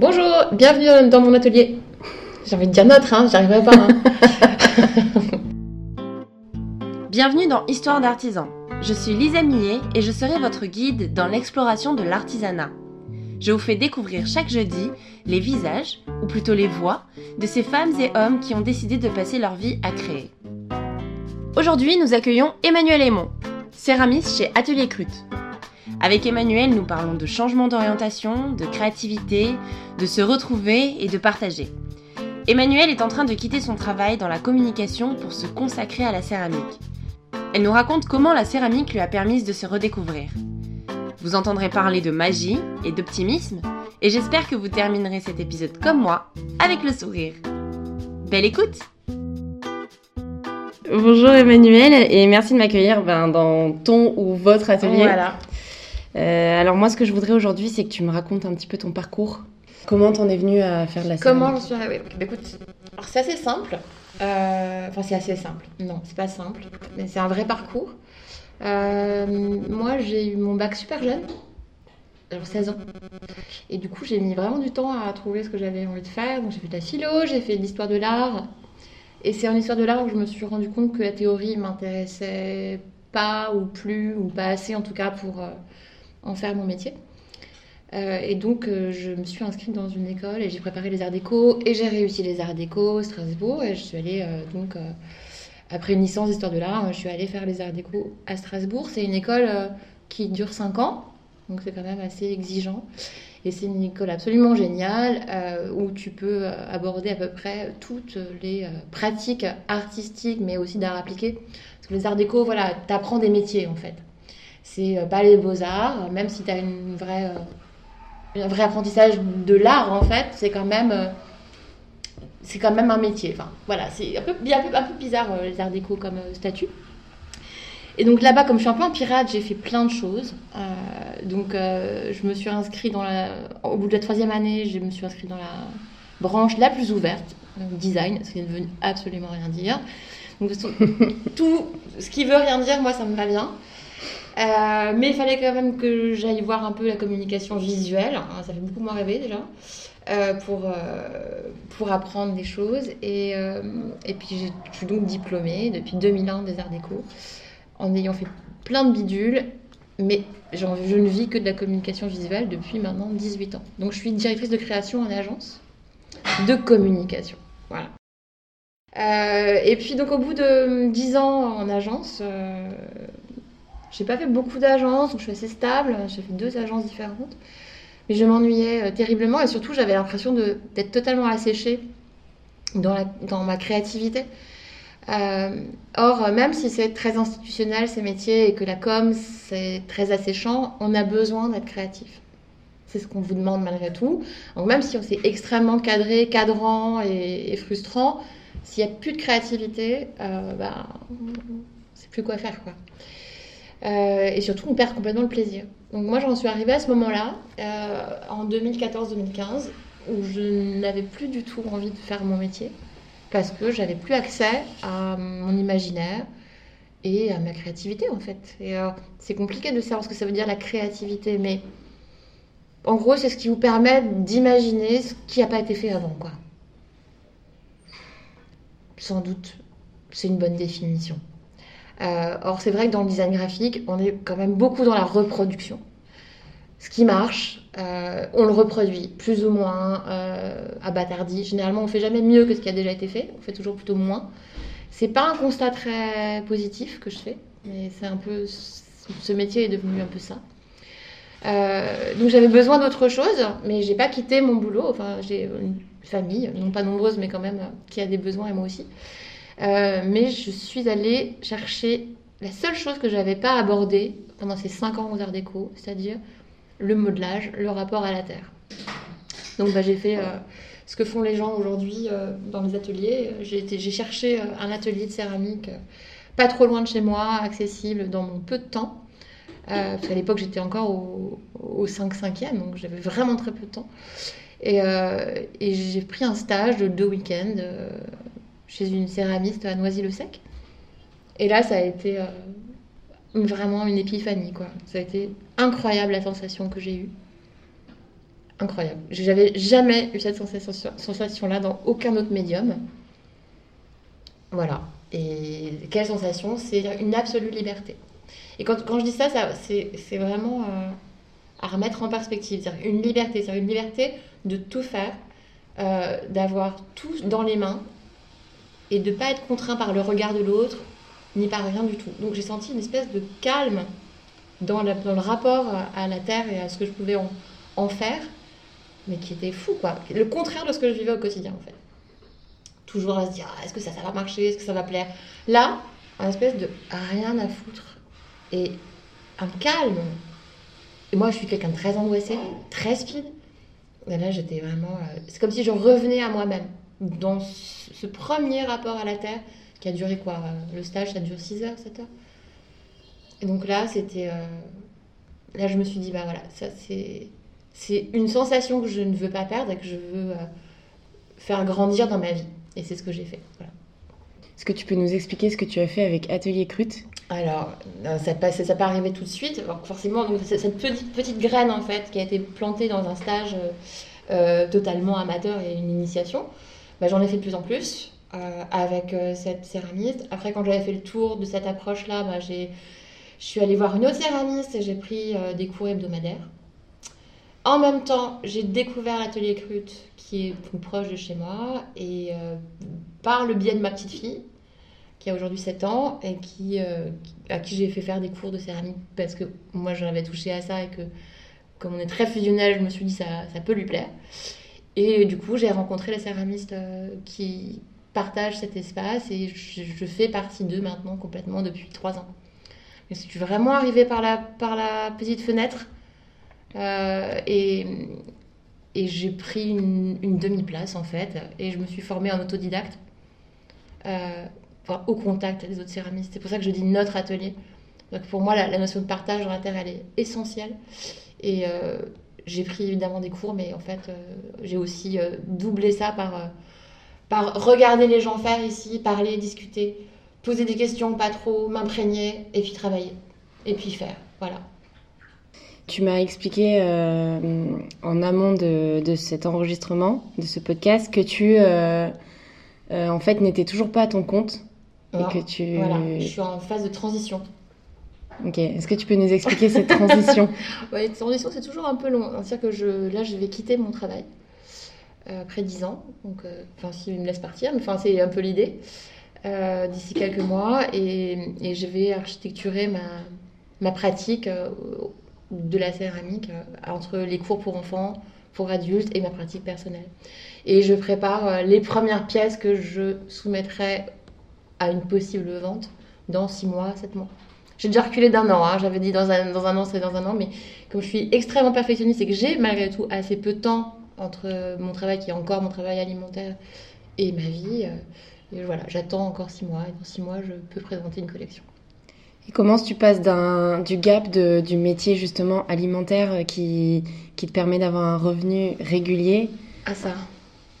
Bonjour, bienvenue dans mon atelier. J'ai envie de dire notre, hein, j'arriverai pas. Hein. bienvenue dans Histoire d'artisan. Je suis Lisa Millet et je serai votre guide dans l'exploration de l'artisanat. Je vous fais découvrir chaque jeudi les visages, ou plutôt les voix, de ces femmes et hommes qui ont décidé de passer leur vie à créer. Aujourd'hui, nous accueillons Emmanuel Aymon, céramiste chez Atelier Crute. Avec Emmanuel, nous parlons de changement d'orientation, de créativité, de se retrouver et de partager. Emmanuel est en train de quitter son travail dans la communication pour se consacrer à la céramique. Elle nous raconte comment la céramique lui a permis de se redécouvrir. Vous entendrez parler de magie et d'optimisme, et j'espère que vous terminerez cet épisode comme moi, avec le sourire. Belle écoute Bonjour Emmanuel, et merci de m'accueillir ben, dans ton ou votre atelier. Voilà. Euh, alors moi, ce que je voudrais aujourd'hui, c'est que tu me racontes un petit peu ton parcours. Comment t'en es venue à faire de la céramique Comment je suis arrivée? Bah, Écoute, c'est assez simple. Euh, enfin, c'est assez simple. Non, c'est pas simple, mais c'est un vrai parcours. Euh, moi, j'ai eu mon bac super jeune, alors 16 ans. Et du coup, j'ai mis vraiment du temps à trouver ce que j'avais envie de faire. Donc, j'ai fait de la philo, j'ai fait de l'histoire de l'art. Et c'est en histoire de l'art où je me suis rendu compte que la théorie m'intéressait pas ou plus, ou pas assez en tout cas pour en faire mon métier. Euh, et donc, euh, je me suis inscrite dans une école et j'ai préparé les arts déco et j'ai réussi les arts déco Strasbourg. Et je suis allée, euh, donc, après une licence d'histoire de l'art, je suis allée faire les arts déco à Strasbourg. C'est une école qui dure 5 ans, donc c'est quand même assez exigeant. Et c'est une école absolument géniale où tu peux aborder à peu près toutes les pratiques artistiques, mais aussi d'art appliqué. Parce que les arts déco, voilà, tu apprends des métiers en fait. C'est euh, pas les beaux-arts, même si tu as une vraie, euh, un vrai apprentissage de l'art, en fait, c'est quand même euh, c'est quand même un métier. Enfin, voilà, c'est un peu, un, peu, un peu bizarre les arts déco comme statut. Et donc là-bas, comme je suis un peu un pirate, j'ai fait plein de choses. donc je me suis inscrite dans la... Au bout de la troisième année, je me suis inscrite dans la branche la plus ouverte, design, ce qui ne veut absolument rien dire. Donc tout ce qui veut rien dire, moi, ça me va bien. Euh, mais il fallait quand même que j'aille voir un peu la communication visuelle. Hein, ça fait beaucoup moins rêver déjà. Euh, pour, euh, pour apprendre des choses. Et, et puis, je suis donc diplômée depuis 2001 des Arts Déco, en ayant fait plein de bidules. Mais je ne vis que de la communication visuelle depuis maintenant 18 ans. Donc, je suis directrice de création en agence de communication. Voilà. et puis, donc, au bout de 10 ans en agence, j'ai pas fait beaucoup d'agences, donc je suis assez stable. J'ai fait deux agences différentes. Mais je m'ennuyais euh, terriblement et surtout j'avais l'impression d'être totalement asséchée dans, ma créativité. Euh, or, même si c'est très institutionnel ces métiers et que la com c'est très asséchant, on a besoin d'être créatif. C'est ce qu'on vous demande malgré tout. Donc même si on s'est extrêmement cadré, cadrant et, frustrant, s'il n'y a plus de créativité, euh, bah, c'est plus quoi faire quoi. Euh, et surtout, on perd complètement le plaisir. Donc moi, j'en suis arrivée à ce moment-là, euh, en 2014-2015, où je n'avais plus du tout envie de faire mon métier, parce que j'avais plus accès à mon imaginaire et à ma créativité, en fait. Et euh, c'est compliqué de savoir ce que ça veut dire la créativité, mais en gros, c'est ce qui vous permet d'imaginer ce qui n'a pas été fait avant, quoi. Sans doute, c'est une bonne définition. Euh, or, c'est vrai que dans le design graphique, on est quand même beaucoup dans la reproduction. Ce qui marche, euh, on le reproduit plus ou moins euh, à bâtardi. Généralement, on fait jamais mieux que ce qui a déjà été fait. On fait toujours plutôt moins. C'est pas un constat très positif que je fais, mais c'est un peu ce métier est devenu un peu ça. donc j'avais besoin d'autre chose, mais j'ai pas quitté mon boulot. Enfin, j'ai une famille, non pas nombreuse, mais quand même qui a des besoins et moi aussi. Euh, mais je suis allée chercher la seule chose que je n'avais pas abordée pendant ces 5 ans aux Arts Déco, c'est-à-dire le modelage, le rapport à la terre. Donc bah, j'ai fait euh, ce que font les gens aujourd'hui euh, dans les ateliers. J'ai cherché un atelier de céramique pas trop loin de chez moi, accessible dans mon peu de temps. parce qu'à l'époque j'étais encore au, au 5-5e, donc j'avais vraiment très peu de temps. Et j'ai pris un stage de deux week-ends chez une céramiste à Noisy-le-Sec. Et là, ça a été euh, vraiment une épiphanie, quoi. Ça a été incroyable la sensation que j'ai eue. incroyable. J'avais jamais eu cette sensation- sensation-là dans aucun autre médium. Voilà. Et quelle sensation? C'est une absolue liberté. Et quand, quand je dis ça, c'est vraiment euh, à remettre en perspective. C'est-à-dire une liberté, c'est une liberté de tout faire, euh, d'avoir tout dans les mains et de ne pas être contraint par le regard de l'autre, ni par rien du tout. Donc j'ai senti une espèce de calme dans, le rapport à la terre et à ce que je pouvais en, faire, mais qui était fou, quoi. Le contraire de ce que je vivais au quotidien, en fait. Toujours à se dire, Ah, est-ce que ça, ça va marcher, est-ce que ça va plaire? Là, un espèce de rien à foutre. Et un calme. Et moi, je suis quelqu'un de très angoissé, très speed. Et là, j'étais vraiment... euh, C'est comme si je revenais à moi-même. Dans ce premier rapport à la Terre, qui a duré quoi euh, Le stage, ça dure 6 heures, 7 heures Et donc là, c'était... euh, Là, je me suis dit, bah voilà, ça c'est... C'est une sensation que je ne veux pas perdre et que je veux euh, faire grandir dans ma vie. Et c'est ce que j'ai fait. Voilà. Est-ce que tu peux nous expliquer ce que tu as fait avec Atelier Crute Alors, ça pas, ça pas arrivé tout de suite. Alors, forcément, donc, c'est cette petite, petite graine, en fait, qui a été plantée dans un stage euh, totalement amateur et une initiation, bah, j'en ai fait de plus en plus euh, avec euh, cette céramiste. Après, quand j'avais fait le tour de cette approche-là, bah, je suis allée voir une autre céramiste et j'ai pris euh, des cours hebdomadaires. En même temps, j'ai découvert l'atelier Crute, qui est plus proche de chez moi, et par le biais de ma petite fille, qui a aujourd'hui 7 ans et qui, à qui j'ai fait faire des cours de céramique parce que moi j'en avais touché à ça et que comme on est très fusionnel, je me suis dit ça, ça peut lui plaire. Et du coup, j'ai rencontré les céramistes euh, qui partagent cet espace et je, fais partie d'eux maintenant complètement depuis 3 ans. Je suis vraiment arrivée par la, petite fenêtre euh, et, j'ai pris une, demi-place en fait et je me suis formée en autodidacte. Euh, au contact des autres céramistes. C'est pour ça que je dis notre atelier. Donc pour moi, la, notion de partage dans la terre, elle est essentielle. Et j'ai pris évidemment des cours, mais en fait, euh, j'ai aussi euh, doublé ça par, euh, par regarder les gens faire ici, parler, discuter, poser des questions, pas trop, m'imprégner, et puis travailler. Et puis faire. Voilà. Tu m'as expliqué euh, en amont de, de cet enregistrement, de ce podcast, que tu, euh, euh, en fait, n'étais toujours pas à ton compte. Et que tu... Voilà, je suis en phase de transition. Ok, est-ce que tu peux nous expliquer cette transition Ouais, une transition, c'est toujours un peu long. C'est-à-dire que je, là, je vais quitter mon travail euh, après 10 ans. Donc, euh, s'il me laisse partir, mais enfin, c'est un peu l'idée. euh, D'ici quelques mois. Et, je vais architecturer ma, ma pratique euh, de la céramique entre les cours pour enfants, pour adultes et ma pratique personnelle. Et je prépare les premières pièces que je soumettrai à une possible vente dans 6 mois, 7 mois. J'ai déjà reculé d'un an, hein. j'avais dit dans un, dans un an, c'est dans un an, mais comme je suis extrêmement perfectionniste et que j'ai malgré tout assez peu de temps entre mon travail qui est encore mon travail alimentaire et ma vie, euh, et voilà, j'attends encore six mois et dans six mois je peux présenter une collection. Et comment tu passes du gap de, du métier justement alimentaire euh, qui, qui te permet d'avoir un revenu régulier Ah ça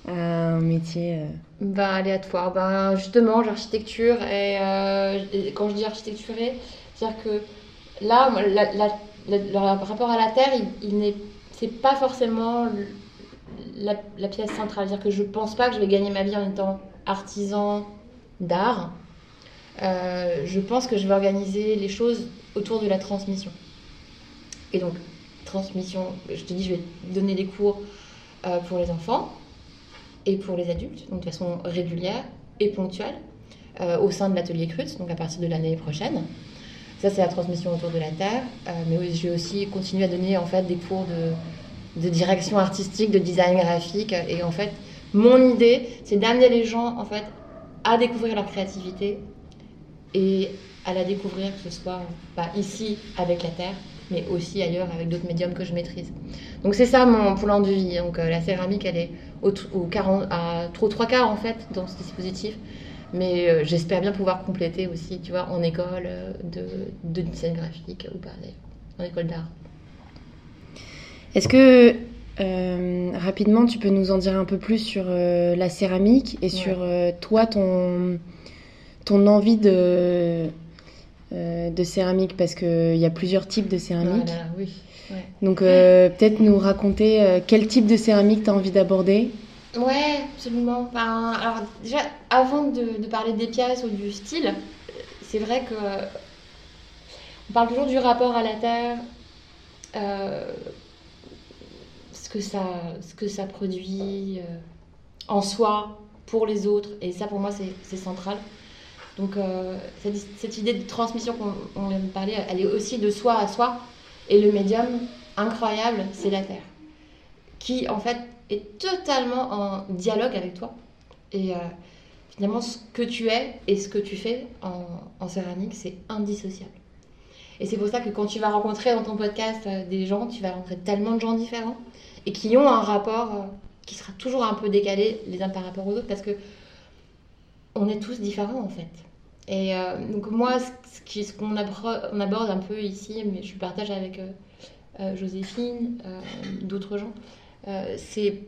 à un métier euh, Ben aléatoire, ben justement j'architecture et, euh, et quand je dis architecturer, c'est-à-dire que là, la- la- la- le rapport à la terre, il, il n'est, c'est pas forcément la pièce centrale. C'est-à-dire que je pense pas que je vais gagner ma vie en étant artisan d'art. Euh, je pense que je vais organiser les choses autour de la transmission. Et donc, transmission, je te dis, je vais donner des cours euh, pour les enfants et pour les adultes, donc de façon régulière et ponctuelle, euh, au sein de l'atelier Crut, donc à partir de l'année prochaine. Ça, c'est la transmission autour de la terre. Euh, mais vais aussi continuer à donner en fait des cours de, de direction artistique, de design graphique. Et en fait, mon idée, c'est d'amener les gens en fait à découvrir leur créativité et à la découvrir, que ce soit ici avec la terre, mais aussi ailleurs avec d'autres médiums que je maîtrise. Donc c'est ça mon plan de vie. Donc euh, la céramique, elle est au 40, à trop trois quarts en fait dans ce dispositif. Mais euh, j'espère bien pouvoir compléter aussi, tu vois, en école euh, de, de design graphique ou pas en école d'art. Est-ce que euh, rapidement tu peux nous en dire un peu plus sur euh, la céramique et sur euh, toi ton, ton envie de, de céramique? Parce qu'il y a plusieurs types de céramique. Voilà, oui. Ouais. Donc peut-être nous raconter quel type de céramique tu as envie d'aborder? Ouais, absolument. Alors déjà, avant de, parler des pièces ou du style, c'est vrai que on parle toujours du rapport à la terre, euh, ce que ça, ce que ça produit euh, en soi pour les autres, et ça pour moi c'est central. Donc euh, cette, cette idée de transmission qu'on on vient de parler, elle est aussi de soi à soi, et le médium incroyable, c'est la terre, qui en fait est totalement en dialogue avec toi. Et euh, finalement, ce que tu es et ce que tu fais en, en céramique, c'est indissociable. Et c'est pour ça que quand tu vas rencontrer dans ton podcast euh, des gens, tu vas rencontrer tellement de gens différents et qui ont un rapport euh, qui sera toujours un peu décalé les uns par rapport aux autres parce que on est tous différents en fait. Et donc moi, ce qu'on on aborde un peu ici, mais je partage avec Joséphine, d'autres gens, c'est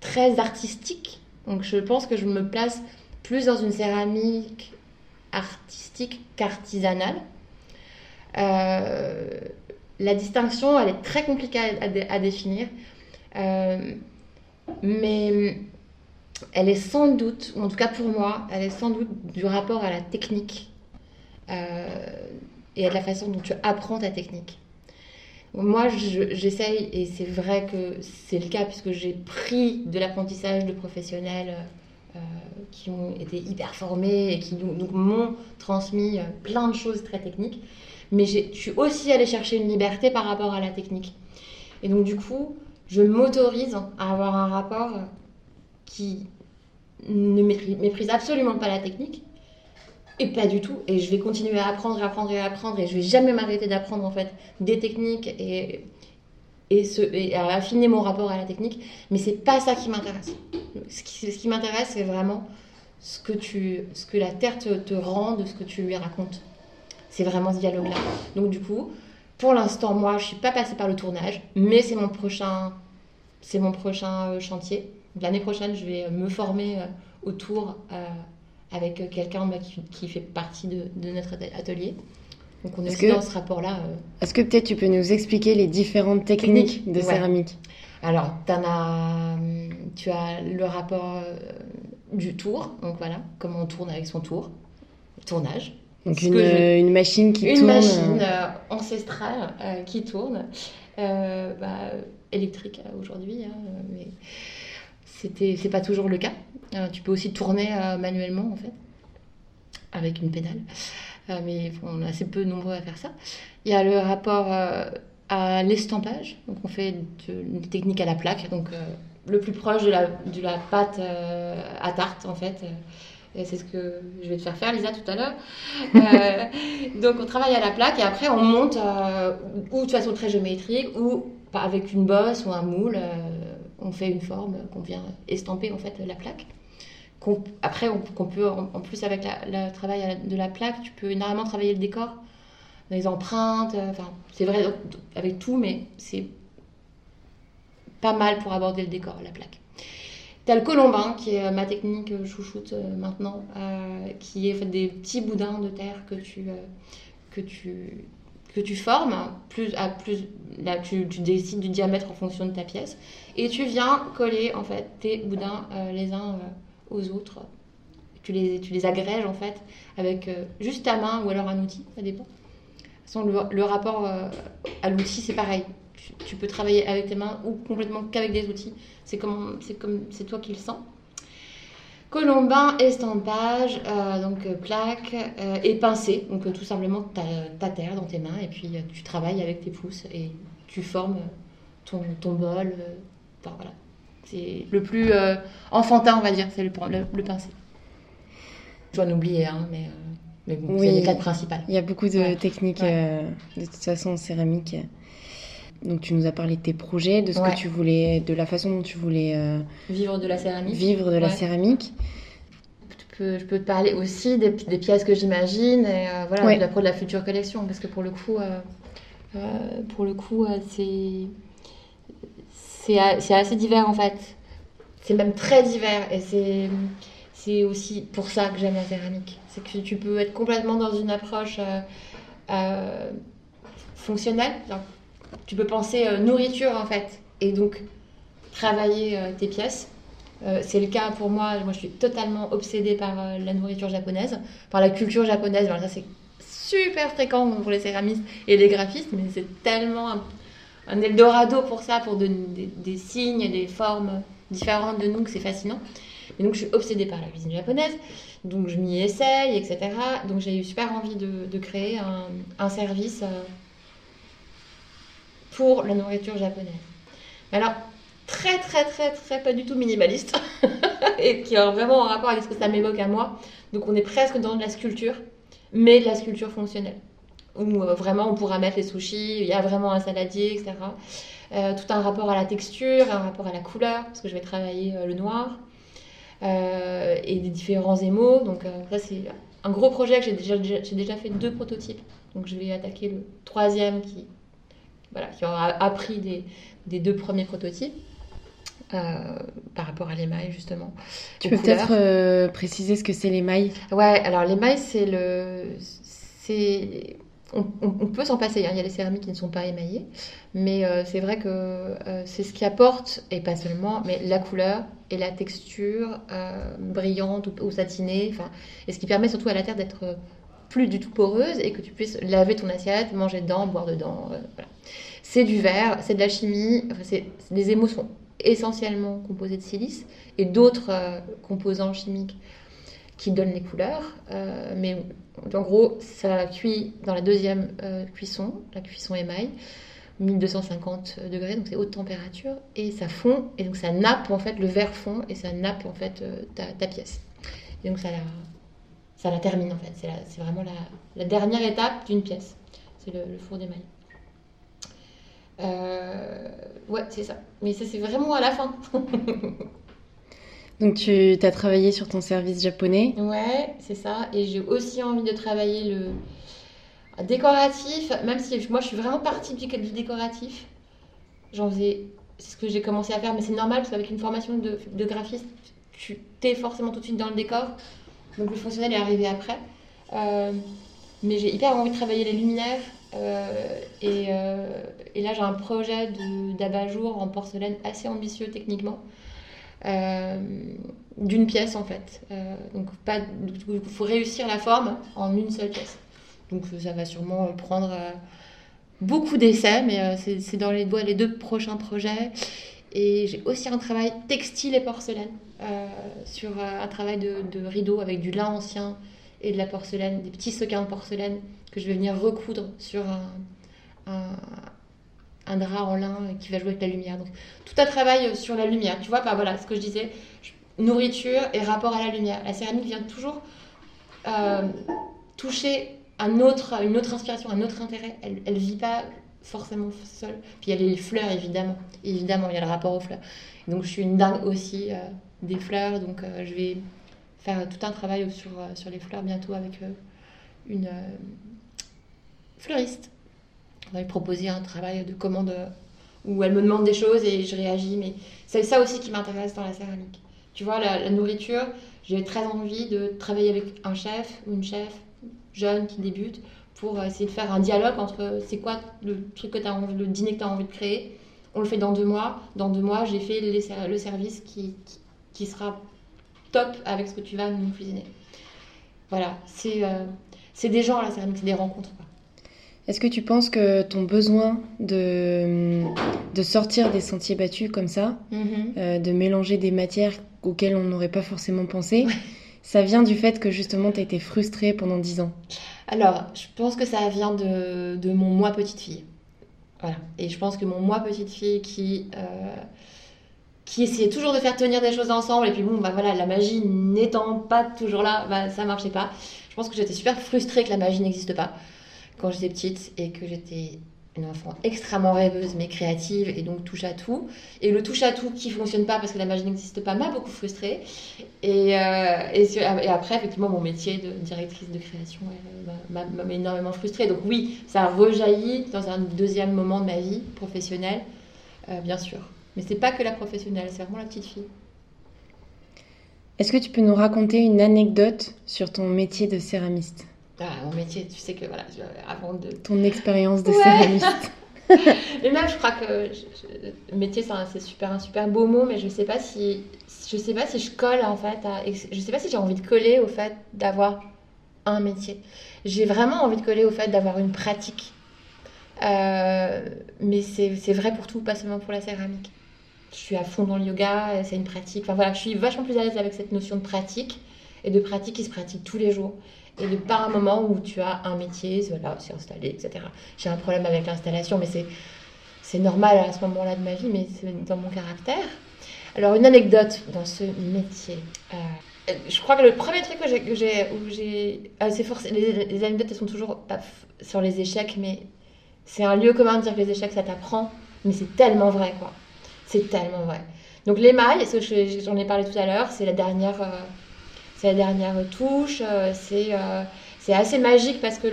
très artistique. Donc je pense que je me place plus dans une céramique artistique qu'artisanale. Euh, la distinction, elle est très compliquée à, à dé- à définir. Euh, mais elle est sans doute, ou en tout cas pour moi, elle est sans doute du rapport à la technique euh, et à la façon dont tu apprends ta technique. Moi, je- j'essaye, et c'est vrai que c'est le cas, puisque j'ai pris de l'apprentissage de professionnels euh, qui ont été hyper formés et qui m'ont transmis euh, plein de choses très techniques. Mais je suis aussi allée chercher une liberté par rapport à la technique. Et donc, du coup, je m'autorise à avoir un rapport euh, qui ne méprise absolument pas la technique. Et pas du tout. Et je vais continuer à apprendre apprendre et apprendre. Et je vais jamais m'arrêter d'apprendre en fait des techniques et, et, à affiner mon rapport à la technique. Mais c'est pas ça qui m'intéresse. Ce qui, m'intéresse, c'est vraiment ce que, tu, ce que la terre te, te rend de ce que tu lui racontes. C'est vraiment ce dialogue-là. Donc du coup, pour l'instant, moi, je suis pas passée par le tournage, mais c'est mon prochain, c'est mon prochain euh, chantier. L'année prochaine, je vais me former euh, autour euh, avec euh, quelqu'un qui, qui fait partie de, de notre at- atelier. Donc on est Est-ce aussi que- dans ce rapport-là. euh. Est-ce que peut-être tu peux nous expliquer les différentes techniques Techniques, de ouais. céramique? Alors, as, hum, tu as le rapport euh, du tour. Donc voilà, comment on tourne avec son tour. Tournage. Donc une, je- une machine qui Une tourne. machine euh, euh, ancestrale qui tourne, bah, électrique aujourd'hui, hein, mais c'était, c'est pas toujours le cas. Euh, tu peux aussi tourner euh, manuellement en fait, avec une pédale, Euh, mais on est assez peu nombreux à faire ça. Il y a le rapport à l'estampage, donc on fait de- une technique à la plaque, donc le plus proche de la, pâte à tarte en fait. C'est ce que je vais te faire faire, Lisa, tout à l'heure. Donc, on travaille à la plaque et après, on monte ou de façon très géométrique ou avec une bosse ou un moule. On fait une forme qu'on vient estamper en fait la plaque. Après, on, peut, en, plus, avec le travail de la plaque, tu peux énormément travailler le décor, les empreintes. euh, Enfin, c'est vrai avec tout, mais c'est pas mal pour aborder le décor, la plaque. T'as le colombin, qui est euh, ma technique euh, chouchoute maintenant, qui est fait, des petits boudins de terre que tu, que tu, que tu formes. Plus, à plus, là, tu, tu décides du diamètre en fonction de ta pièce. Et tu viens coller en fait, tes boudins euh, les uns euh, aux autres. Tu les, tu les agrèges en fait avec euh, juste ta main ou alors un outil, ça dépend. Façon, le, le rapport à l'outil, c'est pareil. Tu, tu peux travailler avec tes mains ou complètement qu'avec des outils. C'est comme c'est comme c'est toi qui le sens. Colombin, estampage, euh, donc euh, plaque euh, et pincé. Donc tout simplement ta, ta terre dans tes mains et puis tu travailles avec tes pouces et tu formes ton, ton bol. enfin voilà. C'est le plus euh, enfantin, on va dire, c'est le, le, le pincé. Je dois en oublier, hein, mais, mais bon, Oui. c'est les quatre principales. Il y a beaucoup de Ouais. techniques Ouais. de toute façon en céramique. Donc tu nous as parlé de tes projets, de ce Ouais. que tu voulais, de la façon dont tu voulais euh, Vivre de la céramique. vivre de la céramique. Je peux, je peux te parler aussi des, des pièces que j'imagine et euh, voilà, Ouais. de, la, de la future collection parce que pour le coup, euh, pour le coup, c'est c'est assez divers en fait. C'est même très divers et c'est c'est aussi pour ça que j'aime la céramique. C'est que tu peux être complètement dans une approche fonctionnelle, genre tu peux penser euh, nourriture en fait, et donc travailler euh, tes pièces. Euh, c'est le cas pour moi. Moi, je suis totalement obsédée par la nourriture japonaise, par la culture japonaise. Alors, ça, c'est super fréquent pour les céramistes et les graphistes, mais c'est tellement un, un Eldorado pour ça, pour donner des, signes et des formes différentes de nous, que c'est fascinant. Et donc, je suis obsédée par la cuisine japonaise. Donc, je m'y essaye, etc. Donc, j'ai eu super envie de, créer un, service pour la nourriture japonaise. Alors, très, très, très, très, pas du tout minimaliste. et qui a vraiment un rapport avec ce que ça m'évoque à moi. Donc, on est presque dans de la sculpture, mais de la sculpture fonctionnelle. Où euh, vraiment on pourra mettre les sushis, il y a vraiment un saladier, etc. Euh, tout un rapport à la texture, un rapport à la couleur, parce que je vais travailler euh, le noir. Euh, et des différents émaux. Donc ça c'est un gros projet que j'ai déjà fait deux prototypes. Donc je vais attaquer le troisième qui, voilà, qui aura appris des, des deux premiers prototypes euh, par rapport à l'émail justement. Tu peux peut-être euh, préciser ce que c'est l'émail? Ouais, alors l'émail, c'est le. C'est. On, on- on peut s'en passer, hein. il y a des céramiques qui ne sont pas émaillées, mais euh, c'est vrai que euh, c'est ce qui apporte, et pas seulement, mais la couleur et la texture euh, brillante ou, ou satinée, et ce qui permet surtout à la terre d'être plus du tout poreuse et que tu puisses laver ton assiette, manger dedans, boire dedans. euh, voilà. C'est du verre, c'est de la chimie, enfin, c'est, émaux sont essentiellement composés de silice et d'autres euh, composants chimiques qui donnent les couleurs. euh, mais en gros, ça cuit dans la deuxième cuisson, la cuisson émail, 1250 degrés, donc c'est haute température, et ça fond, et donc ça nappe en fait, le verre fond, et ça nappe en fait ta, pièce. Et donc ça ça la termine en fait, c'est, la- c'est vraiment la, la dernière étape d'une pièce, c'est le, le four d'émail. Euh, ouais, c'est ça. Mais ça, c'est vraiment à la fin. Donc tu as travaillé sur ton service japonais. Ouais, c'est ça. Et j'ai aussi envie de travailler le décoratif, même si moi je suis vraiment partie du, du décoratif. J'en faisais, c'est ce que j'ai commencé à faire, mais c'est normal parce qu'avec une formation de, de graphiste, tu t'es forcément tout de suite dans le décor. Donc le fonctionnel est arrivé après. Euh, mais j'ai hyper envie de travailler les luminaires. euh, et, euh, et là j'ai un projet d'abat-jour en porcelaine assez ambitieux techniquement. D'une pièce en fait. Donc il faut réussir la forme en une seule pièce. Donc ça va sûrement prendre beaucoup d'essais, mais c'est dans les, les deux prochains projets. Et j'ai aussi un travail textile et porcelaine euh, sur euh, un travail de, de rideau avec du lin ancien et de la porcelaine, des petits sequins de porcelaine que je vais venir recoudre sur un, un, drap en lin qui va jouer avec la lumière. Donc tout un travail sur la lumière. Tu vois, bah, voilà ce que je disais, nourriture et rapport à la lumière. La céramique vient toujours euh, toucher un autre, une autre inspiration, un autre intérêt. Elle ne vit pas forcément seule. Puis il y a les fleurs, évidemment. Évidemment, il y a le rapport aux fleurs. Donc je suis une dingue aussi euh, des fleurs. Donc euh, je vais faire tout un travail sur, euh, sur les fleurs bientôt avec une fleuriste. On va lui proposer un travail de commande où elle me demande des choses et je réagis. Mais c'est ça aussi qui m'intéresse dans la céramique. Tu vois, la, la nourriture, j'ai très envie de travailler avec un chef ou une chef jeune qui débute pour essayer de faire un dialogue entre c'est quoi le truc que tu as envie, le dîner que tu as envie de créer. On le fait dans deux mois. Dans deux mois, j'ai fait les le service qui, qui, qui sera top avec ce que tu vas nous cuisiner. Voilà, c'est euh, c'est des gens la céramique, c'est des rencontres. quoi. Est-ce que tu penses que ton besoin de, de sortir des sentiers battus comme ça, euh, de mélanger des matières auxquelles on n'aurait pas forcément pensé, Ouais. Ça vient du fait que justement tu as été frustrée pendant 10 ans Alors, je pense que ça vient de, de mon moi petite fille. Voilà. Et je pense que mon moi petite fille qui, euh, qui essayait toujours de faire tenir des choses ensemble, et puis bon, bah voilà, la magie n'étant pas toujours là, bah ça marchait pas. Je pense que j'étais super frustrée que la magie n'existe pas quand j'étais petite et que j'étais une enfant extrêmement rêveuse mais créative et donc touche à tout. Et le touche à tout qui fonctionne pas parce que la magie n'existe pas m'a beaucoup frustrée. Et, euh, et, après, effectivement, mon métier de directrice de création euh, m'a énormément frustrée. Donc oui, ça a rejailli dans un deuxième moment de ma vie professionnelle, euh, bien sûr. Mais c'est pas que la professionnelle, c'est vraiment la petite fille. Est-ce que tu peux nous raconter une anecdote sur ton métier de céramiste? Ah, mon métier, tu sais que voilà, je- avant de Ton expérience de Ouais. céramiste mais même, je crois que métier, c'est super, un super beau mot, mais je sais pas si, je sais pas si je colle en fait. À, je sais pas si j'ai envie de coller au fait d'avoir un métier. J'ai vraiment envie de coller au fait d'avoir une pratique. Euh, mais c'est vrai pour tout, pas seulement pour la céramique. Je suis à fond dans le yoga, c'est une pratique. Enfin voilà, je suis vachement plus à l'aise avec cette notion de pratique et de pratique qui se pratique tous les jours et de pas un moment où tu as un métier, voilà, c'est installé, etc. J'ai un problème avec l'installation, mais c'est, c'est normal à ce moment-là de ma vie, mais c'est dans mon caractère. Alors, une anecdote dans ce métier. Euh, je crois que le premier truc que j'ai, où j'ai, ah, c'est les, anecdotes elles sont toujours sur les échecs, mais c'est un lieu commun de dire que les échecs ça t'apprend, mais c'est tellement vrai quoi. C'est tellement vrai. Donc l'émail, j'en ai parlé tout à l'heure, c'est la dernière, euh, c'est la dernière touche. Euh, c'est euh, c'est assez magique parce que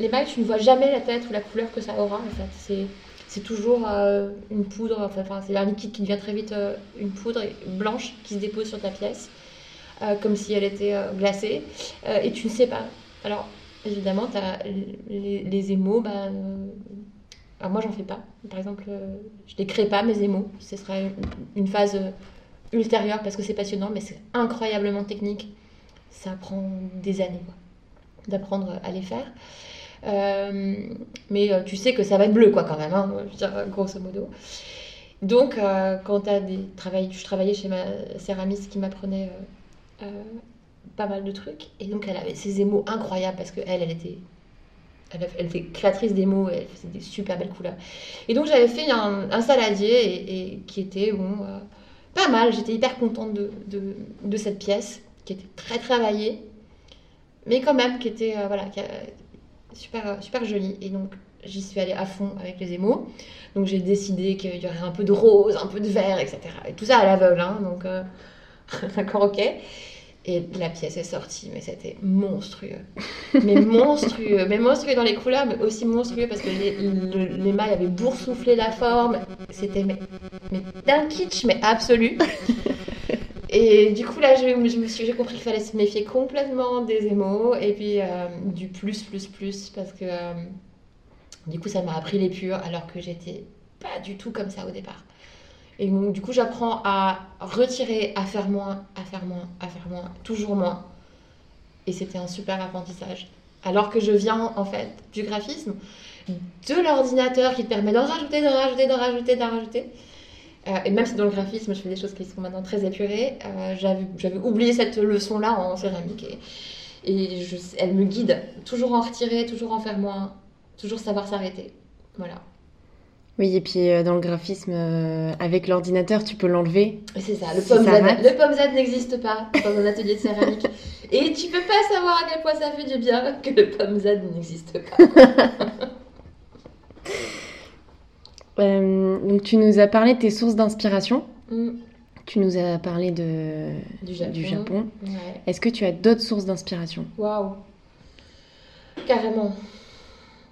l'émail, tu ne vois jamais la tête ou la couleur que ça aura en fait. C'est toujours euh, une poudre, enfin, c'est un liquide qui devient très vite une poudre blanche qui se dépose sur ta pièce, comme si elle était glacée, et tu ne sais pas. Alors, évidemment, as les, les émaux, alors moi, j'en fais pas. Par exemple, je ne crée pas, mes émaux. Ce sera une phase ultérieure parce que c'est passionnant, mais c'est incroyablement technique ça prend des années d'apprendre à les faire. Euh, mais euh, tu sais que ça va être bleu, quoi, quand même, hein, grosso modo. Donc, euh, quand tu as des travail, je travaillais chez ma céramiste qui m'apprenait pas mal de trucs, et donc elle avait ses émaux incroyables parce qu'elle, elle était, elle, était créatrice d'émaux, elle faisait des super belles couleurs. Et donc, j'avais fait un, saladier et, qui était bon, pas mal, j'étais hyper contente de, de cette pièce qui était très travaillée, mais quand même qui était euh, voilà, super, super jolie. Et donc j'y suis allée à fond avec les émaux. Donc j'ai décidé qu'il y aurait un peu de rose, un peu de vert, etc. Et tout ça à l'aveugle, hein, donc euh, d'accord, ok. Et la pièce est sortie, mais c'était monstrueux. Mais monstrueux. Mais monstrueux dans les couleurs, mais aussi monstrueux parce que les, mailles avaient boursouflé la forme. C'était mais, mais d'un kitsch, mais absolu. Et du coup, là, je, me suis, j'ai compris qu'il fallait se méfier complètement des émaux et puis euh, du plus, plus, plus, parce que euh, du coup, ça m'a appris les purs alors que j'étais pas du tout comme ça au départ. Et donc, du coup, j'apprends à retirer, à faire moins, à faire moins, à faire moins, toujours moins. Et c'était un super apprentissage. Alors que je viens, en fait, du graphisme, de l'ordinateur qui te permet d'en rajouter, d'en rajouter, d'en rajouter, d'en rajouter. Euh, et même si dans le graphisme, je fais des choses qui sont maintenant très épurées, euh, j'avais oublié cette leçon-là en céramique. Et, et je, elle me guide, toujours en retirer, toujours en faire moins, toujours savoir s'arrêter. Voilà. Oui, et puis euh, dans le graphisme, avec l'ordinateur, tu peux l'enlever. C'est ça, le pomme, le pomme Z n'existe pas dans un atelier de céramique. et tu peux pas savoir à quel point ça fait du bien que le pomme Z n'existe pas. Euh, donc tu nous as parlé de tes sources d'inspiration. Mm. Tu nous as parlé de, du Japon. Est-ce que tu as d'autres sources d'inspiration? Waouh Carrément.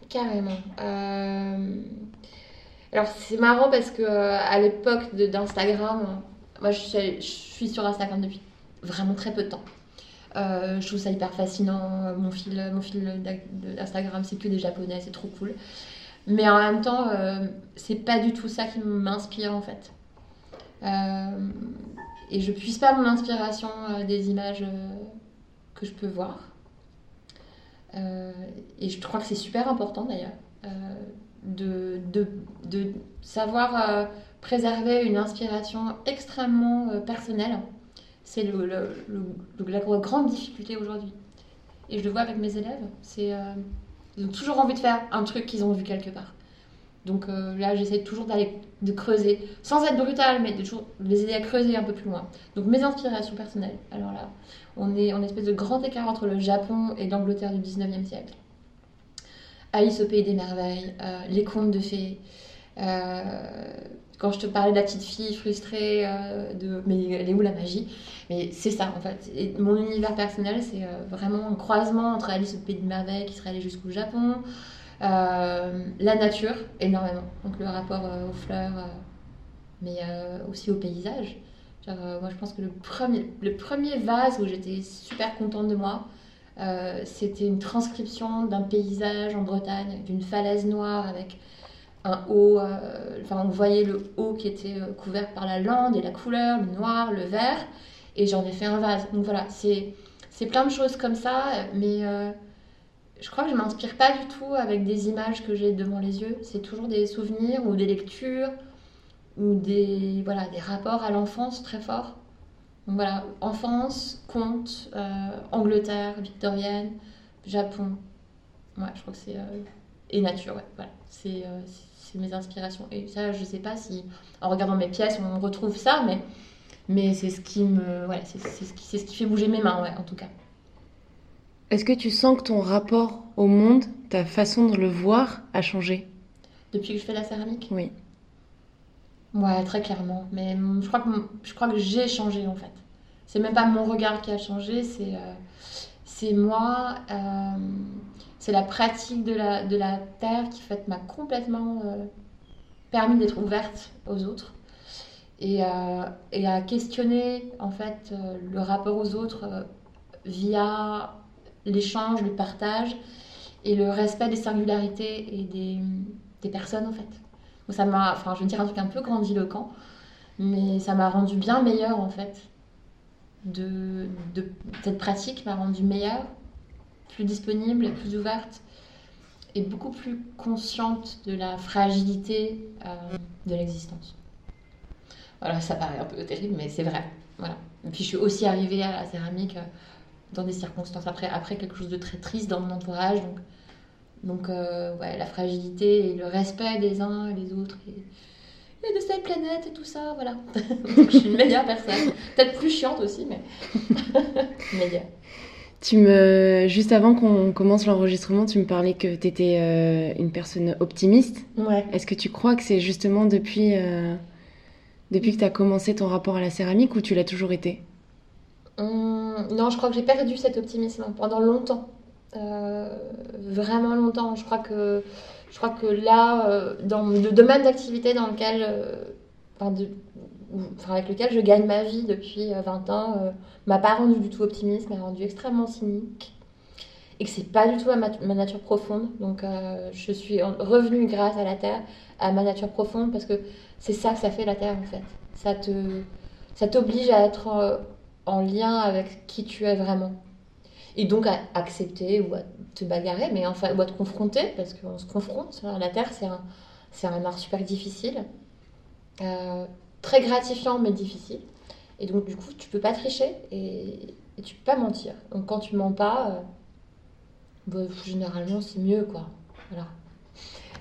Carrément. Euh, alors c'est marrant parce que euh, à l'époque d'Instagram, moi je suis, je suis, sur Instagram depuis vraiment très peu de temps. je trouve ça hyper fascinant. Mon fil, mon fil d'Instagram, c'est que des japonais, c'est trop cool. Mais en même temps, euh, c'est pas du tout ça qui m'inspire en fait. Euh, et je puise pas mon inspiration euh, des images que je peux voir. et je crois que c'est super important d'ailleurs de, de, de, savoir préserver une inspiration extrêmement personnelle. C'est le, la grande difficulté aujourd'hui. Et je le vois avec mes élèves. C'est ils ont toujours envie de faire un truc qu'ils ont vu quelque part. Donc euh, là, j'essaie toujours d'aller de creuser, sans être brutal, mais de toujours les aider à creuser un peu plus loin. Donc mes inspirations personnelles. Alors là, on est en espèce de grand écart entre le Japon et l'Angleterre du 19e siècle. Alice au pays des merveilles, euh, les contes de fées. Euh, quand je te parlais de la petite fille frustrée, de mais elle est où la magie? Mais c'est ça en fait. Mon univers personnel, c'est vraiment un croisement entre Alice au pays des merveilles qui serait allée jusqu'au Japon, euh, la nature, énormément. Donc le rapport euh, aux fleurs, euh, mais aussi au paysage. moi, je pense que le premier, le premier vase où j'étais super contente de moi, c'était une transcription d'un paysage en Bretagne, d'une falaise noire avec un haut, euh, enfin on voyait le haut qui était euh, couvert par la lande et la couleur, le noir, le vert, et j'en ai fait un vase. Donc voilà, c'est plein de choses comme ça, mais je crois que je m'inspire pas du tout avec des images que j'ai devant les yeux. C'est toujours des souvenirs ou des lectures ou des, voilà, des rapports à l'enfance très forts. Donc voilà, enfance, conte, Angleterre, victorienne, Japon. Ouais, je crois que c'est. et nature, ouais, voilà. C'est mes inspirations. Et ça, je sais pas si en regardant mes pièces, on retrouve ça, mais, mais c'est ce qui me, ouais, c'est ce qui, c'est ce qui fait bouger mes mains, ouais, en tout cas. Est-ce que tu sens que ton rapport au monde, ta façon de le voir, a changé? Depuis que je fais la céramique? Oui. Ouais, très clairement. Mais je crois que, je crois que j'ai changé en fait. C'est même pas mon regard qui a changé, c'est euh, c'est moi. Euh, c'est la pratique de la, de la terre qui m'a complètement euh, permis d'être ouverte aux autres et, euh, et, à questionner en fait euh, le rapport aux autres via l'échange, le partage et le respect des singularités et des, des personnes en fait. Donc ça m'a, enfin je vais dire un truc un peu grandiloquent, mais ça m'a rendu bien meilleure en fait. De, de cette pratique m'a rendu meilleure plus disponible, plus ouverte et beaucoup plus consciente de la fragilité euh, de l'existence. Voilà, ça paraît un peu terrible, mais c'est vrai. Voilà. Et puis je suis aussi arrivée à la céramique euh, dans des circonstances après, après quelque chose de très triste dans mon entourage. Donc, donc euh, ouais, la fragilité et le respect des uns et des autres. Et, et de cette planète et tout ça, voilà. donc je suis une meilleure personne. Peut-être plus chiante aussi, mais meilleure. Tu me, juste avant qu'on commence l'enregistrement, tu me parlais que tu étais euh, une personne optimiste. Ouais. Est-ce que tu crois que c'est justement depuis, euh, depuis que tu as commencé ton rapport à la céramique ou tu l'as toujours été? Hum, Non, je crois que j'ai perdu cet optimisme pendant longtemps. Euh, vraiment longtemps. Je crois que, je crois que là, dans le domaine d'activité dans lequel. Enfin, de, avec lequel je gagne ma vie depuis 20 euh, ans, euh, m'a pas rendu du tout optimiste, m'a rendu extrêmement cynique. Et que c'est pas du tout ma, ma nature profonde. Donc euh, je suis revenue grâce à la Terre, à ma nature profonde, parce que c'est ça que ça fait la Terre en fait. Ça te, ça t'oblige à être en lien avec qui tu es vraiment. Et donc à accepter ou à te bagarrer, mais enfin, ou à te confronter, parce qu'on se confronte. La Terre, c'est un, c'est un art super difficile. Euh, très gratifiant mais difficile. Et donc, du coup, tu peux pas tricher et, tu peux pas mentir. Donc, quand tu mens pas, euh, bah, généralement, c'est mieux, quoi. Voilà.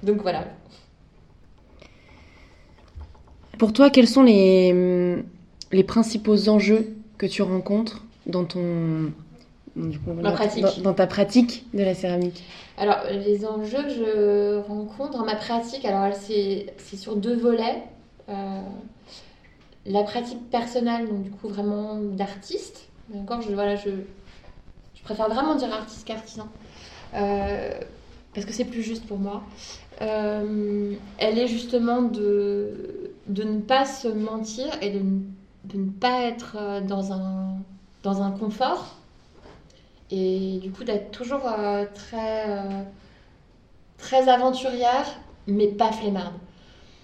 Donc, voilà. Pour toi, quels sont les, les principaux enjeux que tu rencontres dans ton. Dans, ta pratique de la céramique? Alors, les enjeux que je rencontre dans ma pratique, alors c'est sur deux volets. Euh, la pratique personnelle, donc du coup vraiment d'artiste. Encore, je, voilà, je, je préfère vraiment dire artiste qu'artisan. Euh, parce que c'est plus juste pour moi. Euh, elle est justement de, de ne pas se mentir et de, de ne pas être euh, dans un, dans un confort. Et du coup, d'être toujours très, très aventurière, mais pas flemmarde.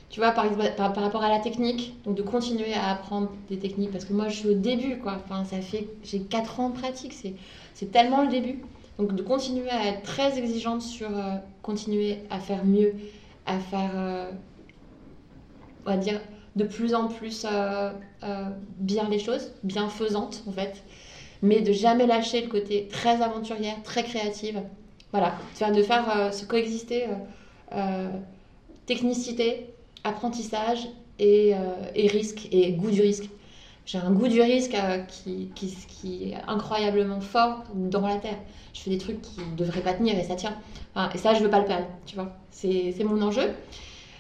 Tu vois, par, exemple, par, rapport à la technique, donc de continuer à apprendre des techniques, parce que moi je suis au début, quoi. Enfin, ça fait, j'ai 4 ans de pratique, c'est tellement le début. Donc de continuer à être très exigeante sur euh, continuer à faire mieux, à faire, euh, on va dire, de plus en plus euh, bien les choses, bienfaisantes en fait, mais de jamais lâcher le côté très aventurière, très créative. Voilà, de faire se coexister technicité, apprentissage et, euh, et, risque, et goût du risque. J'ai un goût du risque euh, qui, est incroyablement fort dans la terre. Je fais des trucs qui ne devraient pas tenir et ça tient. et ça, je veux pas le perdre, tu vois. C'est mon enjeu.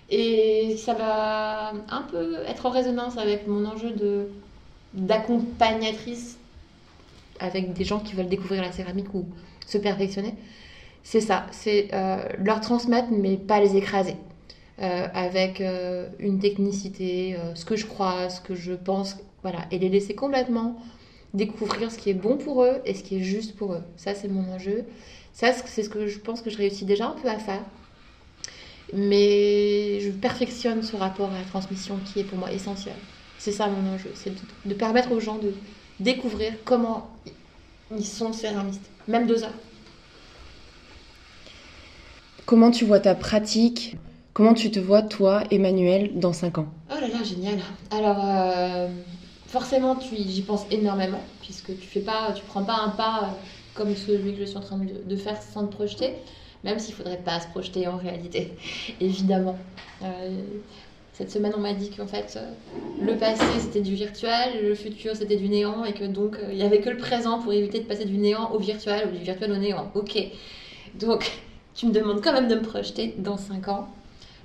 Et ça va un peu être en résonance avec mon enjeu d'accompagnatrice avec des gens qui veulent découvrir la céramique ou se perfectionner. C'est ça, c'est euh, leur transmettre mais pas les écraser. Euh, avec euh, une technicité, euh, ce que je crois, ce que je pense, voilà, et les laisser complètement découvrir ce qui est bon pour eux et ce qui est juste pour eux. Ça, c'est mon enjeu. Ça, c'est ce que je pense que je réussis déjà un peu à faire. Mais je perfectionne ce rapport à la transmission qui est pour moi essentiel. C'est ça mon enjeu, c'est de, permettre aux gens de découvrir comment ils sont céramistes, même deux heures. Comment tu vois ta pratique Comment tu te vois, toi, Emmanuel, dans 5 ans? Oh là là, génial. Alors, euh, forcément, j'y penses énormément, puisque tu fais pas, tu prends pas un pas euh, comme celui que je suis en train de, faire sans te projeter, même s'il faudrait pas se projeter en réalité, évidemment. Euh, cette semaine, on m'a dit qu'en fait, le passé c'était du virtuel, le futur c'était du néant, et que donc il n'y avait que le présent pour éviter de passer du néant au virtuel ou du virtuel au néant. Ok. Donc, tu me demandes quand même de me projeter dans 5 ans.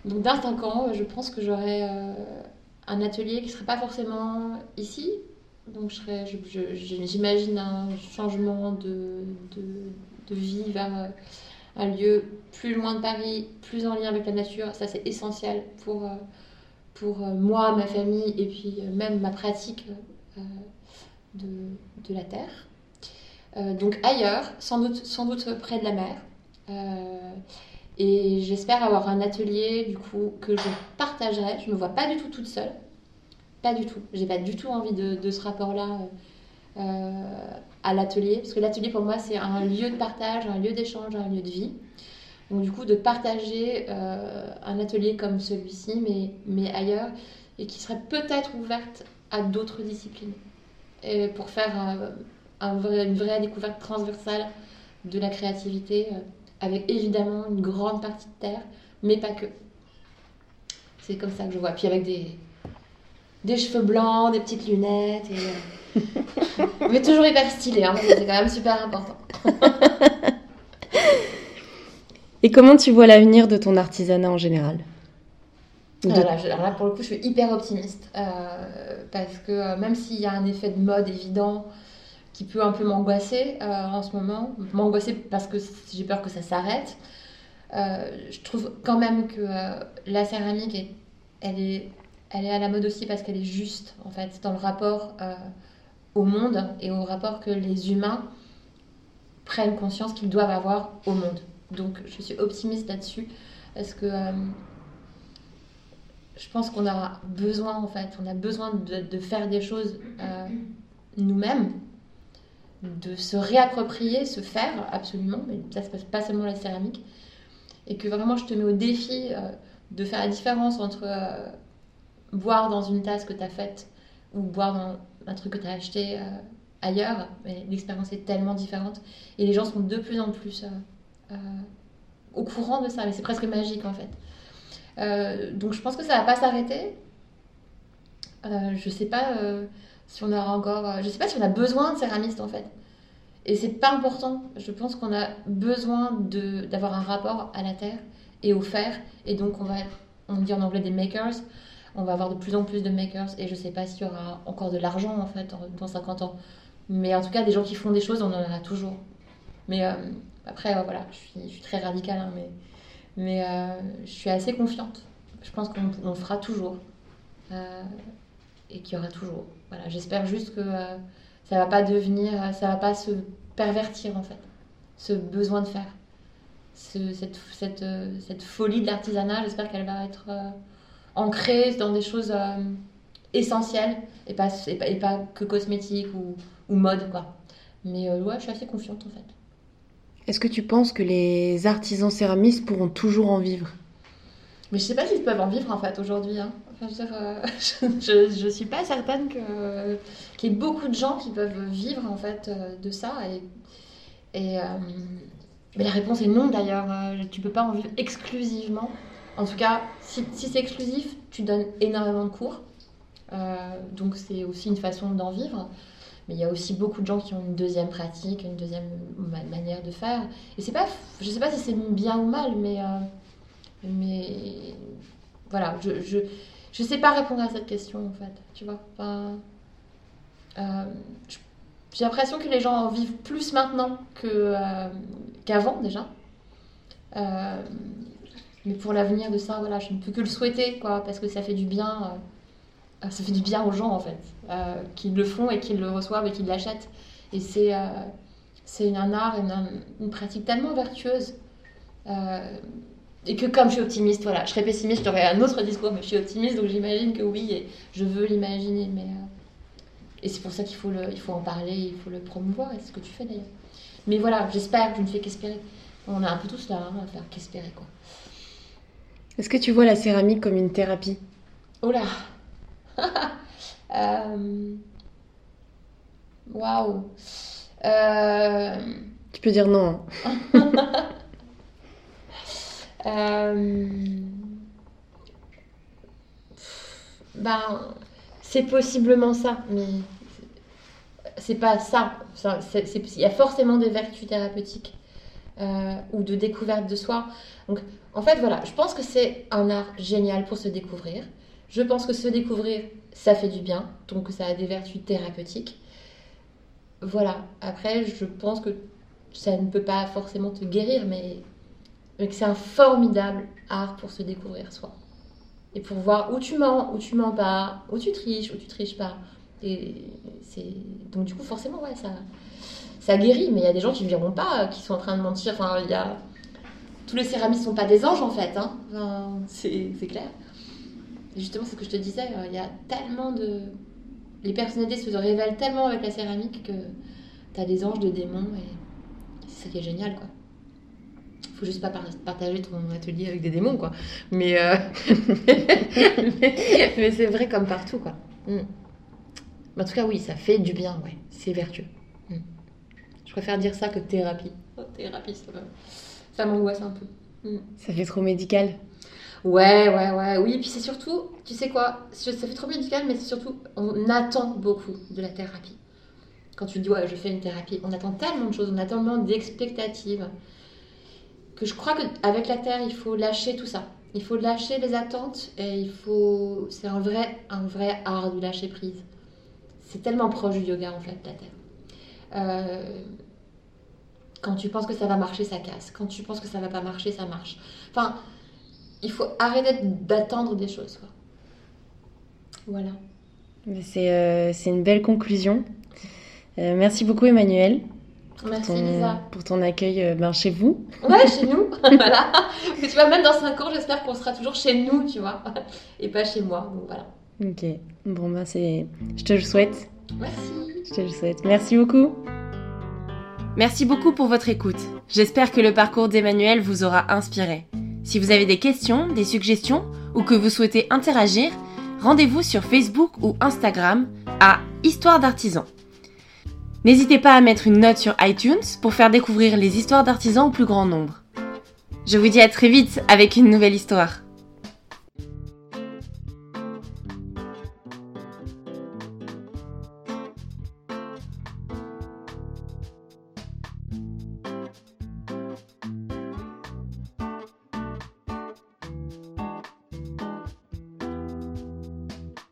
Donc dans 5 ans, je pense que j'aurai euh, un atelier qui ne serait pas forcément ici. Donc j'imagine un changement de, vie vers euh, un lieu plus loin de Paris, plus en lien avec la nature. Ça c'est essentiel pour, euh, pour moi, ma famille et puis même ma pratique de, la terre. donc ailleurs, sans doute, près de la mer. Et j'espère avoir un atelier du coup que je partagerai. Je ne me vois pas du tout toute seule. Pas du tout. J'ai pas du tout envie de, ce rapport-là euh, à l'atelier. Parce que l'atelier pour moi c'est un lieu de partage, un lieu d'échange, un lieu de vie. Donc du coup de partager euh, un atelier comme celui-ci mais, mais ailleurs et qui serait peut-être ouverte à d'autres disciplines. Et pour faire une vraie découverte transversale de la créativité avec évidemment une grande partie de terre, mais pas que. C'est comme ça que je vois. Puis avec des, des cheveux blancs, des petites lunettes. Et, euh, mais toujours hyper stylé, hein, c'est quand même super important. et comment tu vois l'avenir de ton artisanat en général? Alors, là, pour le coup, je suis hyper optimiste. Euh, parce que euh, même s'il y a un effet de mode évident, qui peut un peu m'angoisser euh, en ce moment. M'angoisser parce que j'ai peur que ça s'arrête. Euh, je trouve quand même que euh, la céramique, est, elle, est, elle est à la mode aussi parce qu'elle est juste, en fait, dans le rapport au monde et au rapport que les humains prennent conscience qu'ils doivent avoir au monde. Donc, je suis optimiste là-dessus parce que je pense qu'on a besoin, en fait, on a besoin de, de faire des choses nous-mêmes de se réapproprier, se faire absolument, mais ça se passe pas seulement la céramique, et que vraiment je te mets au défi euh, de faire la différence entre euh, boire dans une tasse que tu as faite ou boire dans un truc que tu as acheté euh, ailleurs, mais l'expérience est tellement différente, et les gens sont de plus en plus au courant de ça, mais c'est presque magique en fait. donc je pense que ça va pas s'arrêter. je sais pas si on aura encore. Euh, je sais pas si on a besoin de céramistes en fait. Et c'est pas important. Je pense qu'on a besoin d'avoir un rapport à la terre et au fer. Et donc on va, on dit en anglais des makers. On va avoir de plus en plus de makers. Et je sais pas s'il y aura encore de l'argent en fait dans 50 ans. Mais en tout cas, des gens qui font des choses, on en aura toujours. Mais euh, après, euh, voilà, je suis, très radicale, hein, mais, mais je suis assez confiante. Je pense qu'on fera toujours. Et qu'il y aura toujours. Voilà, j'espère juste que euh, ça va pas devenir, euh, ça va pas se pervertir en fait, ce besoin de faire. cette, cette, euh, cette, folie de l'artisanat, j'espère qu'elle va être ancrée dans des choses essentielles et pas, et pas, que cosmétiques ou, ou, mode quoi. Mais ouais, je suis assez confiante en fait. Est-ce que tu penses que les artisans céramistes pourront toujours en vivre? Mais je sais pas s'ils peuvent en vivre en fait aujourd'hui. Hein. Euh, je, ne suis pas certaine qu'il y ait beaucoup de gens qui peuvent vivre en fait euh, de ça. Et, euh, mais la réponse est non d'ailleurs. Tu peux pas en vivre exclusivement. En tout cas, si, c'est exclusif, tu donnes énormément de cours. donc c'est aussi une façon d'en vivre. Mais il y a aussi beaucoup de gens qui ont une deuxième pratique, une deuxième manière de faire. Et c'est pas, je sais pas si c'est bien ou mal, mais, mais voilà, je sais pas répondre à cette question en fait, tu vois. Euh, j'ai l'impression que les gens en vivent plus maintenant euh, qu'avant déjà. Euh, mais pour l'avenir de ça, voilà, je ne peux que le souhaiter, quoi, parce que ça fait du bien, ça fait du bien aux gens en fait, qu'ils le font et qu'ils le reçoivent et qu'ils l'achètent. Et c'est, c'est un art, une pratique tellement vertueuse et que comme je suis optimiste, voilà, je serais pessimiste, j'aurais un autre discours, mais je suis optimiste, donc j'imagine que oui, et je veux l'imaginer, mais et c'est pour ça qu'il faut le, il faut en parler, il faut le promouvoir, et c'est ce que tu fais d'ailleurs. Mais voilà, j'espère, je ne fais qu'espérer. On a un peu tous là hein, à faire qu'espérer quoi. Est-ce que tu vois la céramique comme une thérapie? Oh là euh, Waouh euh, Tu peux dire non. Euh, ben, c'est possiblement ça, mais c'est pas ça. Il y a forcément des vertus thérapeutiques euh, ou de découverte de soi. Donc, en fait, voilà, je pense que c'est un art génial pour se découvrir. Je pense que se découvrir, ça fait du bien, donc ça a des vertus thérapeutiques. Voilà, après, je pense que ça ne peut pas forcément te guérir, mais, que c'est un formidable art pour se découvrir soi. Et pour voir où tu mens, où tu mens pas, où tu triches, où tu triches pas. Et c'est donc du coup forcément ouais ça ça guérit, mais il y a des gens qui ne verront pas, qui sont en train de mentir. Enfin, il y a tous les céramistes sont pas des anges en fait, hein. c'est clair. Et justement, c'est ce que je te disais, euh, il y a tellement de les personnalités se révèlent tellement avec la céramique que tu as des anges, des démons et c'est qui est génial quoi. Faut juste pas partager ton atelier avec des démons quoi. Mais euh, mais, c'est vrai comme partout quoi. Mm. En tout cas, oui, ça fait du bien, ouais. C'est vertueux. Mm. Je préfère dire ça que thérapie. Oh, thérapie, ça m'angoisse un peu. Mm. Ça fait trop médical. Ouais, ouais, ouais. Oui, puis c'est surtout, tu sais quoi, ça fait trop médical, mais c'est surtout, on attend beaucoup de la thérapie. Quand tu dis, ouais, je fais une thérapie, on attend tellement de choses, on attend tellement d'expectatives, que je crois qu'avec la terre, il faut lâcher tout ça. Il faut lâcher les attentes et il faut. C'est un vrai, un vrai art du lâcher prise. C'est tellement proche du yoga en fait, la terre. Euh, quand tu penses que ça va marcher, ça casse. Quand tu penses que ça va pas marcher, ça marche. Enfin, il faut arrêter d'attendre des choses. Voilà. Euh, c'est une belle conclusion. Euh, merci beaucoup Emmanuel. Merci Lisa. Pour ton accueil ben, chez vous. Ouais, chez nous. voilà. que tu vois, même dans 5 ans, j'espère qu'on sera toujours chez nous, tu vois. Et pas chez moi. Donc voilà. Ok. Bon, ben c'est. Je te le souhaite. Merci. Je te le souhaite. Merci beaucoup. Merci beaucoup pour votre écoute. J'espère que le parcours d'Emmanuel vous aura inspiré. Si vous avez des questions, des suggestions ou que vous souhaitez interagir, rendez-vous sur Facebook ou Instagram à Histoire d'artisans. N'hésitez pas à mettre une note sur iTunes pour faire découvrir les histoires d'artisans au plus grand nombre. Je vous dis à très vite avec une nouvelle histoire.